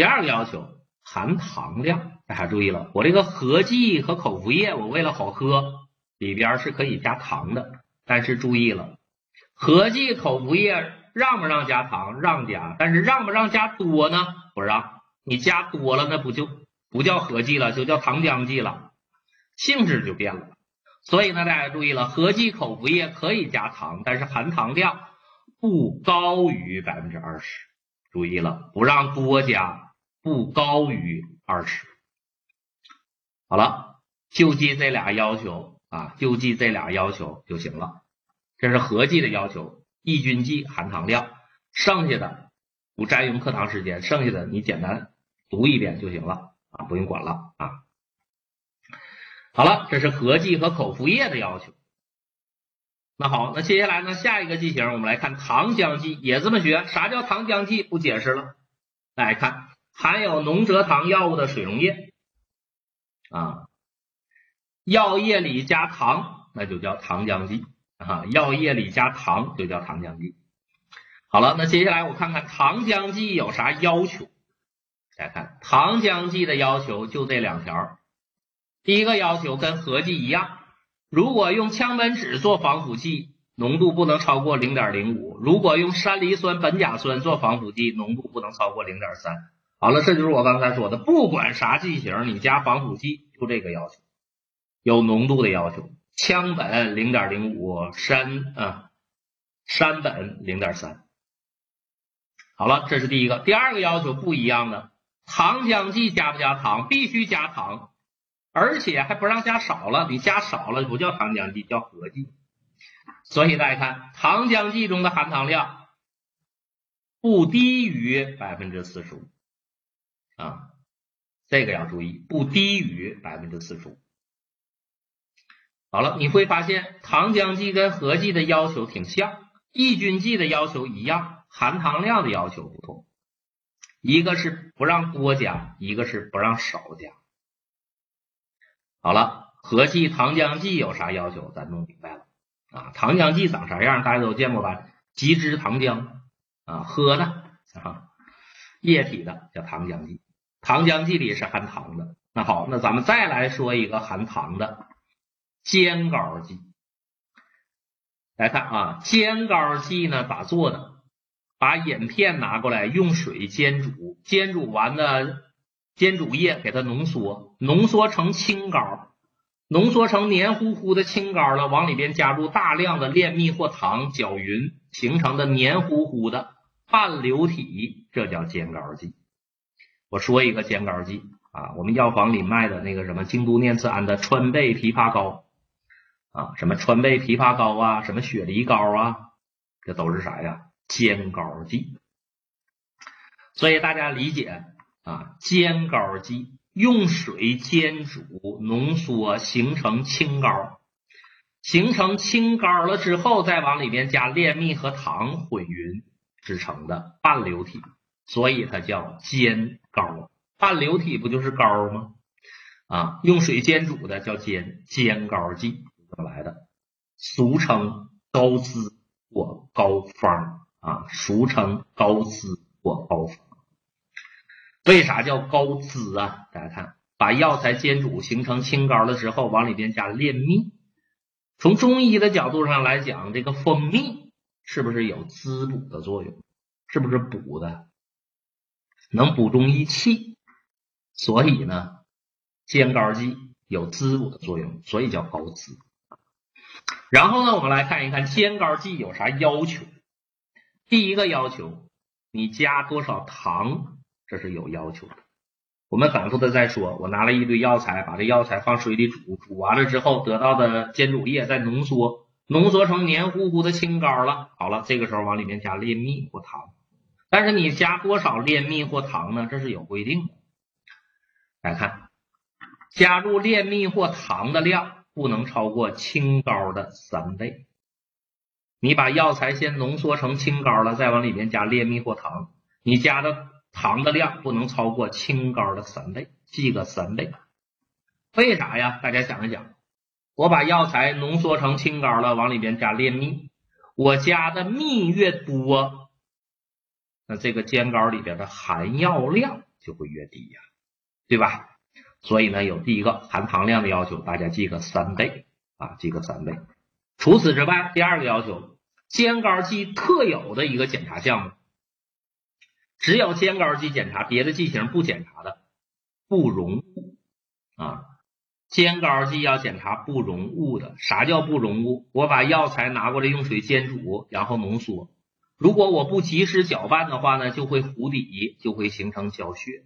第二个要求含糖量，大家注意了，我这个合剂和口服液，我为了好喝，里边是可以加糖的，但是注意了，合剂口服液让不让加糖？让加，但是让不让加多呢？不让，你加多了那不就不叫合剂了，就叫糖浆剂了，性质就变了。所以呢，大家注意了，合剂口服液可以加糖，但是含糖量不高于百分之二十。注意了，不让多加，不高于二十。好了，就记这俩要求啊，就记这俩要求就行了。这是合剂的要求，抑菌剂、含糖量，剩下的不占用课堂时间，剩下的你简单读一遍就行了啊，不用管了啊。好了，这是合剂和口服液的要求。那好，那接下来呢？下一个剂型，我们来看糖浆剂，也这么学。啥叫糖浆剂？不解释了。来看含有浓蔗糖药物的水溶液啊，药液里加糖，那就叫糖浆剂啊。药液里加糖就叫糖浆剂。好了，那接下来我看看糖浆剂有啥要求。大家看糖浆剂的要求就这两条。第一个要求跟合剂一样，如果用羟苯酯做防腐剂，浓度不能超过零点零五；如果用山梨酸苯甲酸做防腐剂，浓度不能超过零点三。好了，这就是我刚才说的，不管啥剂型，你加防腐剂就这个要求，有浓度的要求，羟苯零点零五，山啊山苯零点三。好了，这是第一个。第二个要求不一样的，糖浆剂加不加糖？必须加糖。而且还不让加少了，你加少了不叫糖浆剂，叫合剂。所以大家看，糖浆剂中的含糖量不低于百分之四十五啊，这个要注意，不低于百分之四十五。好了，你会发现糖浆剂跟合剂的要求挺像，抑菌剂的要求一样，含糖量的要求不同，一个是不让多加，一个是不让少加。好了，合剂糖浆剂有啥要求？咱弄明白了啊。糖浆剂长啥样？大家都见过吧？极脂糖浆啊，喝的啊，液体的叫糖浆剂。糖浆剂里是含糖的。那好，那咱们再来说一个含糖的煎膏剂。来看啊，煎膏剂呢咋做的？把饮片拿过来，用水煎煮，煎煮完的。煎煮液给它浓缩，浓缩成清膏，浓缩成黏糊糊的清膏了，往里边加入大量的炼蜜或糖，搅匀，形成的黏糊糊的半流体，这叫煎膏剂。我说一个煎膏剂啊，我们药房里卖的那个什么京都念慈庵的川贝枇杷膏啊，什么川贝枇杷膏啊，什么雪梨膏啊，这都是啥呀？煎膏剂。所以大家理解。啊，煎膏剂用水煎煮浓缩形成清膏，形成清膏了之后，再往里面加炼蜜和糖混匀制成的半流体，所以它叫煎膏啊。半流体不就是膏吗？啊，用水煎煮的叫煎煎膏剂，怎么来的？俗称膏滋或膏方啊，俗称膏滋或膏方。为啥叫膏滋啊？大家看，把药材煎煮形成清膏了之后，往里边加炼蜜。从中医的角度上来讲，这个蜂蜜是不是有滋补的作用？是不是补的？能补中益气。所以呢，煎膏剂有滋补的作用，所以叫膏滋。然后呢，我们来看一看煎膏剂有啥要求。第一个要求，你加多少糖？这是有要求的。我们反复的在说，我拿了一堆药材，把这药材放水里煮，煮完了之后得到的煎煮液再浓缩，浓缩成黏糊糊的清膏了。好了，这个时候往里面加炼蜜或糖。但是你加多少炼蜜或糖呢？这是有规定的。来看，加入炼蜜或糖的量不能超过清膏的三倍。你把药材先浓缩成清膏了，再往里面加炼蜜或糖，你加的。糖的量不能超过清膏的三倍，记个三倍。为啥呀？大家想一想，我把药材浓缩成清膏了，往里边加炼蜜，我加的蜜越多，那这个煎膏里边的含药量就。会越低呀，对吧？所以呢，有第一个含糖量的要求，大家记个三倍啊，记个三倍。除此之外，第二个要求，煎膏剂特有的一个检查项目，只有煎膏剂检查，别的剂型不检查的，不溶物啊。煎膏剂要检查不溶物的。啥叫不溶物？我把药材拿过来用水煎煮，然后浓缩。如果我不及时搅拌的话呢，就会糊底，就会形成胶屑。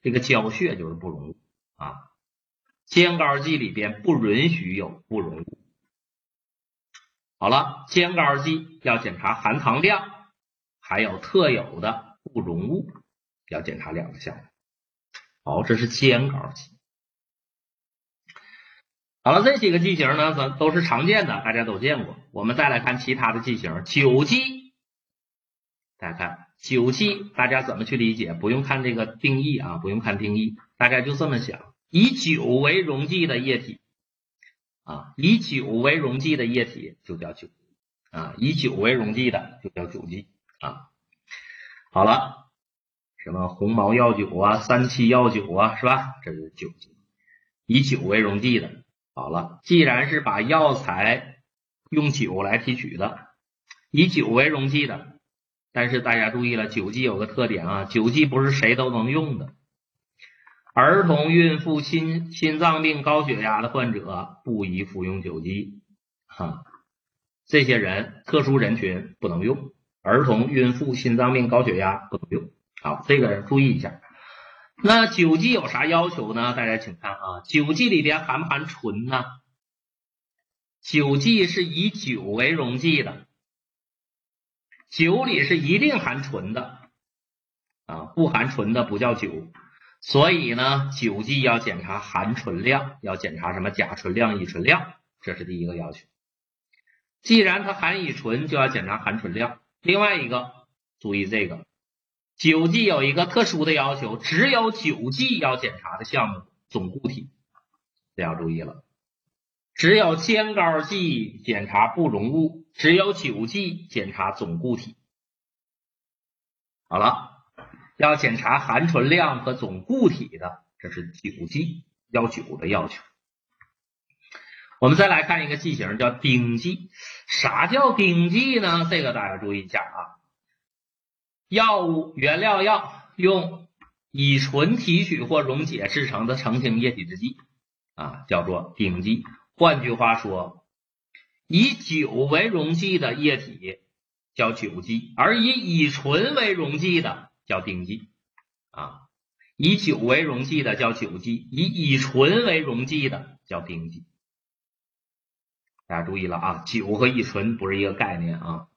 这个胶屑就是不溶物啊。尖膏剂里边不允许有不溶物。好了，尖膏剂要检查含糖量，还有特有的不溶物，要检查两个项目。好，这是尖膏剂。好了，这几个剂型呢，咱都是常见的，大家都见过。我们再来看其他的剂型，酒剂。大家看酒剂，大家怎么去理解？不用看这个定义啊，不用看定义，大家就这么想：以酒为溶剂的液体啊，以酒为溶剂的液体就叫酒啊，以酒为溶剂的就叫酒剂啊。好了，什么红毛药酒啊，三七药酒啊，是吧？这就是酒剂，以酒为溶剂的。好了，既然是把药材用酒来提取的，以酒为溶剂的，但是大家注意了，酒剂有个特点啊，酒剂不是谁都能用的。儿童、孕妇、心心脏病、高血压的患者不宜服用酒剂，哈，这些人特殊人群不能用。儿童、孕妇、心脏病、高血压不能用。好，这个注意一下。那酒剂有啥要求呢？大家请看啊，酒剂里边含不含醇呢？酒剂是以酒为溶剂的，酒里是一定含醇的啊，不含醇的不叫酒。所以呢，酒剂要检查含醇量，要检查什么甲醇量、乙醇量，这是第一个要求。既然它含乙醇，就要检查含醇量。另外一个，注意这个。酒剂有一个特殊的要求，只有酒剂要检查的项目总固体，这要注意了。只有尖膏剂检查不溶物，只有酒剂检查总固体。好了，要检查含醇量和总固体的，这是酒剂要酒的要求。我们再来看一个剂型，叫丁剂。啥叫丁剂呢？这个大家注意一下啊。药物原料药用乙醇提取或溶解制成的澄清液体制剂啊，叫做丁剂。换句话说，以酒为溶剂的液体叫酒剂，而以乙醇为溶剂的叫丁剂啊。以酒为溶剂的叫酒剂，以乙醇为溶剂的叫丁剂。大家注意了啊，酒和乙醇不是一个概念啊。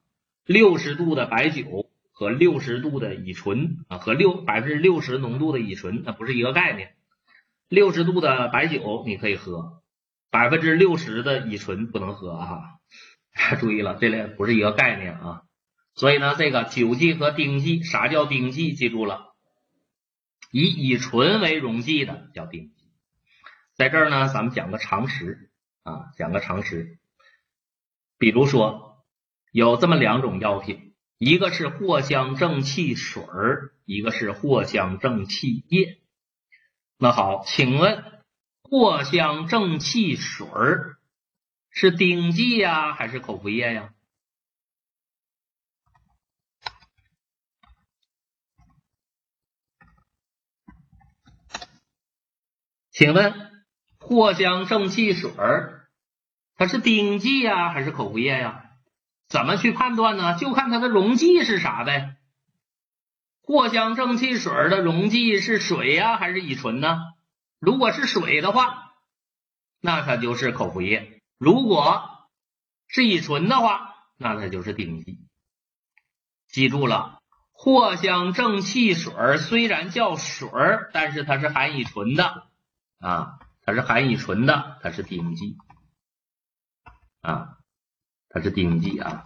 六十度的白酒。和六十度的乙醇啊，和六百分之六十浓度的乙醇，那不是一个概念。六十度的白酒你可以喝，百分之六十的乙醇不能喝啊！注意了，这俩不是一个概念啊。所以呢，这个酒剂和丁剂，啥叫丁剂？记住了，以乙醇为溶剂的叫丁剂。在这儿呢，咱们讲个常识啊，讲个常识。比如说，有这么两种药品。一个是藿香正气水儿，一个是藿香正气液。那好，请问藿香正气水儿是丁剂呀，还是口服液呀？请问藿香正气水儿它是丁剂呀，还是口服液呀？怎么去判断呢？就看它的溶剂是啥呗。藿香正气水的溶剂是水呀，还是乙醇呢？如果是水的话，那它就是口服液；如果是乙醇的话，那它就是丁剂。记住了，藿香正气水虽然叫水，但是它是含乙醇的啊，它是含乙醇的，它是丁剂啊。它是丁剂啊，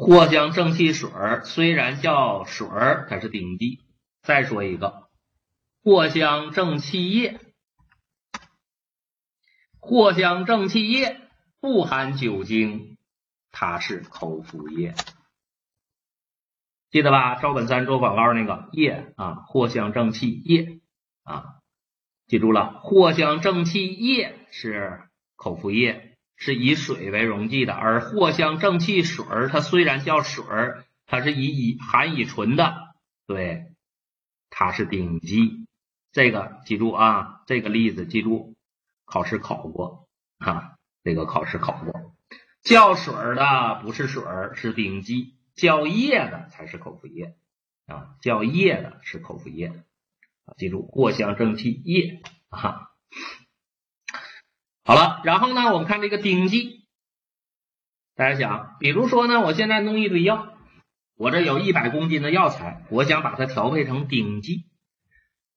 藿香正气水虽然叫水儿，它是顶剂。再说一个，藿香正气液，藿香正气液不含酒精，它是口服液。记得吧？赵本山做广告那个液啊，藿香正气液啊，记住了，藿香正气液是口服液，是以水为溶剂的，而藿香正气水，它虽然叫水，它是以乙含乙醇的，对，它是顶剂。这个记住啊，这个例子记住，考试考过啊，这个考试考过，叫水儿的不是水儿，是顶剂。叫液的才是口服液啊，叫液的是口服液，记住藿香正气液啊。好了，然后呢，我们看这个顶剂，大家想，比如说呢，我现在弄一堆药，我这有一百公斤的药材，我想把它调配成顶剂，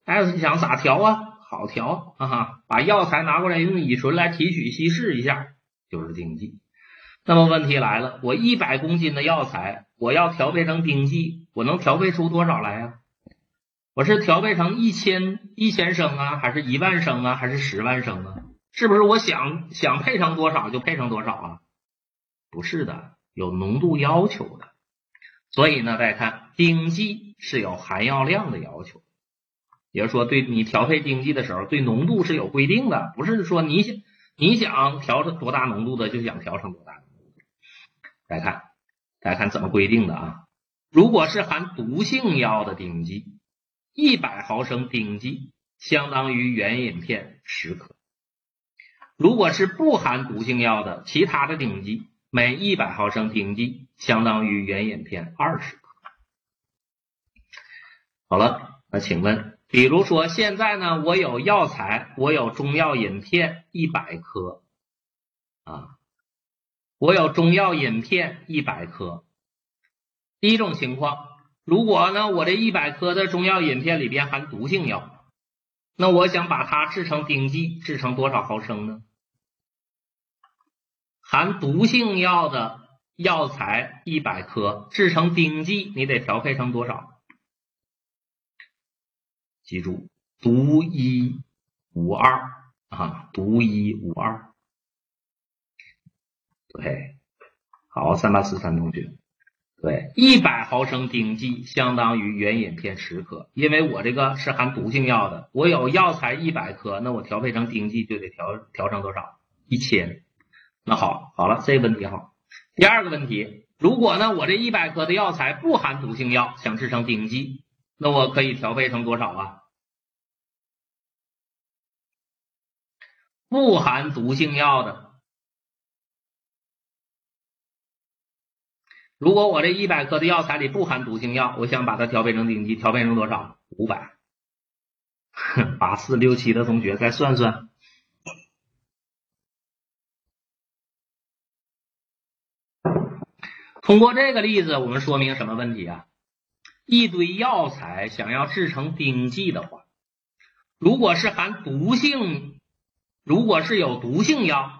大家想咋调啊？好调啊哈，把药材拿过来，用乙醇来提取稀释一下，就是顶剂。那么问题来了，我一百公斤的药材，我要调配成顶剂，我能调配出多少来呀？我是调配成一千一千升啊，还是一万升啊，还是十万升啊？是不是我想想配成多少就配成多少啊？不是的，有浓度要求的。所以呢，大家看，丁剂是有含药量的要求，也就是说，对你调配丁剂的时候，对浓度是有规定的，不是说你想你想调成多大浓度的就想调成多大。大家看，大家看怎么规定的啊？如果是含毒性药的顶剂，一百毫升丁剂相当于原饮片十克；如果是不含毒性药的其他的顶剂，每一百毫升顶剂相当于原饮片二十克。好了，那请问，比如说现在呢，我有药材，我有中药饮片一百克啊。我有中药饮片一百克。第一种情况，如果呢，我这一百克的中药饮片里边含毒性药，那我想把它制成顶剂，制成多少毫升呢？含毒性药的药材一百克，制成顶剂，你得调配成多少？记住，独一无二啊，独一无二。对，好，三八四三同学，对，一百毫升顶剂相当于原饮片十克，因为我这个是含毒性药的，我有药材一百克，那我调配成顶剂就得调调成多少？一千。那好，好了，这个问题好。第二个问题，如果呢，我这一百克的药材不含毒性药，想制成顶剂，那我可以调配成多少啊？不含毒性药的。如果我这一百克的药材里不含毒性药，我想把它调配成顶剂，调配成多少？五百。八四六七的同学再算算。通过这个例子，我们说明什么问题啊？一堆药材想要制成顶剂的话，如果是含毒性，如果是有毒性药，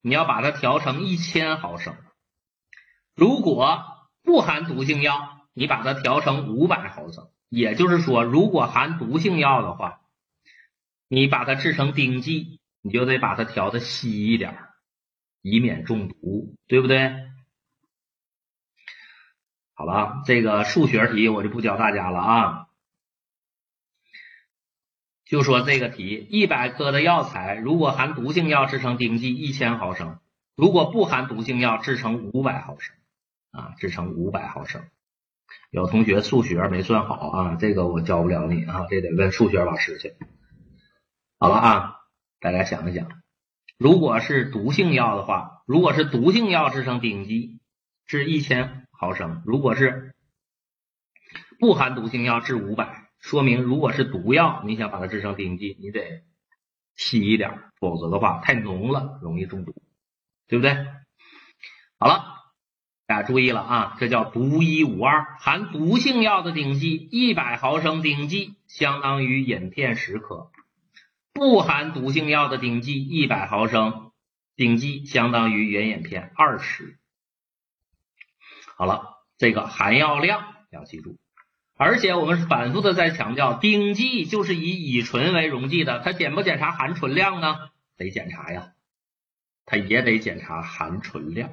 你要把它调成一千毫升。如果不含毒性药，你把它调成五百毫升，也就是说，如果含毒性药的话，你把它制成顶剂，你就得把它调的稀一点，以免中毒，对不对？好了，这个数学题我就不教大家了啊，就说这个题，一百克的药材，如果含毒性药制成顶剂一千毫升，如果不含毒性药制成五百毫升。啊，制成五百毫升。有同学数学没算好啊，这个我教不了你啊，这得问数学老师去。好了啊，大家想一想，如果是毒性药的话，如果是毒性药制成顶剂，制一千毫升；如果是不含毒性药，制五百。说明如果是毒药，你想把它制成顶剂，你得稀一点，否则的话太浓了，容易中毒，对不对？好了。大家注意了啊，这叫独一无二，含毒性药的顶剂一百毫升顶剂相当于饮片十克，不含毒性药的顶剂一百毫升顶剂相当于原饮片二十。好了，这个含药量要记住，而且我们是反复的在强调，顶剂就是以乙醇为溶剂的，它检不检查含醇量呢？得检查呀，它也得检查含醇量。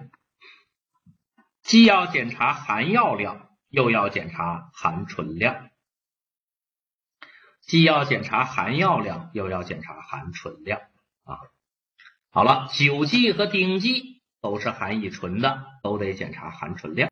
既要检查含药量，又要检查含醇量，既要检查含药量，又要检查含醇量啊。好了，酒剂和丁剂都是含乙醇的，都得检查含醇量。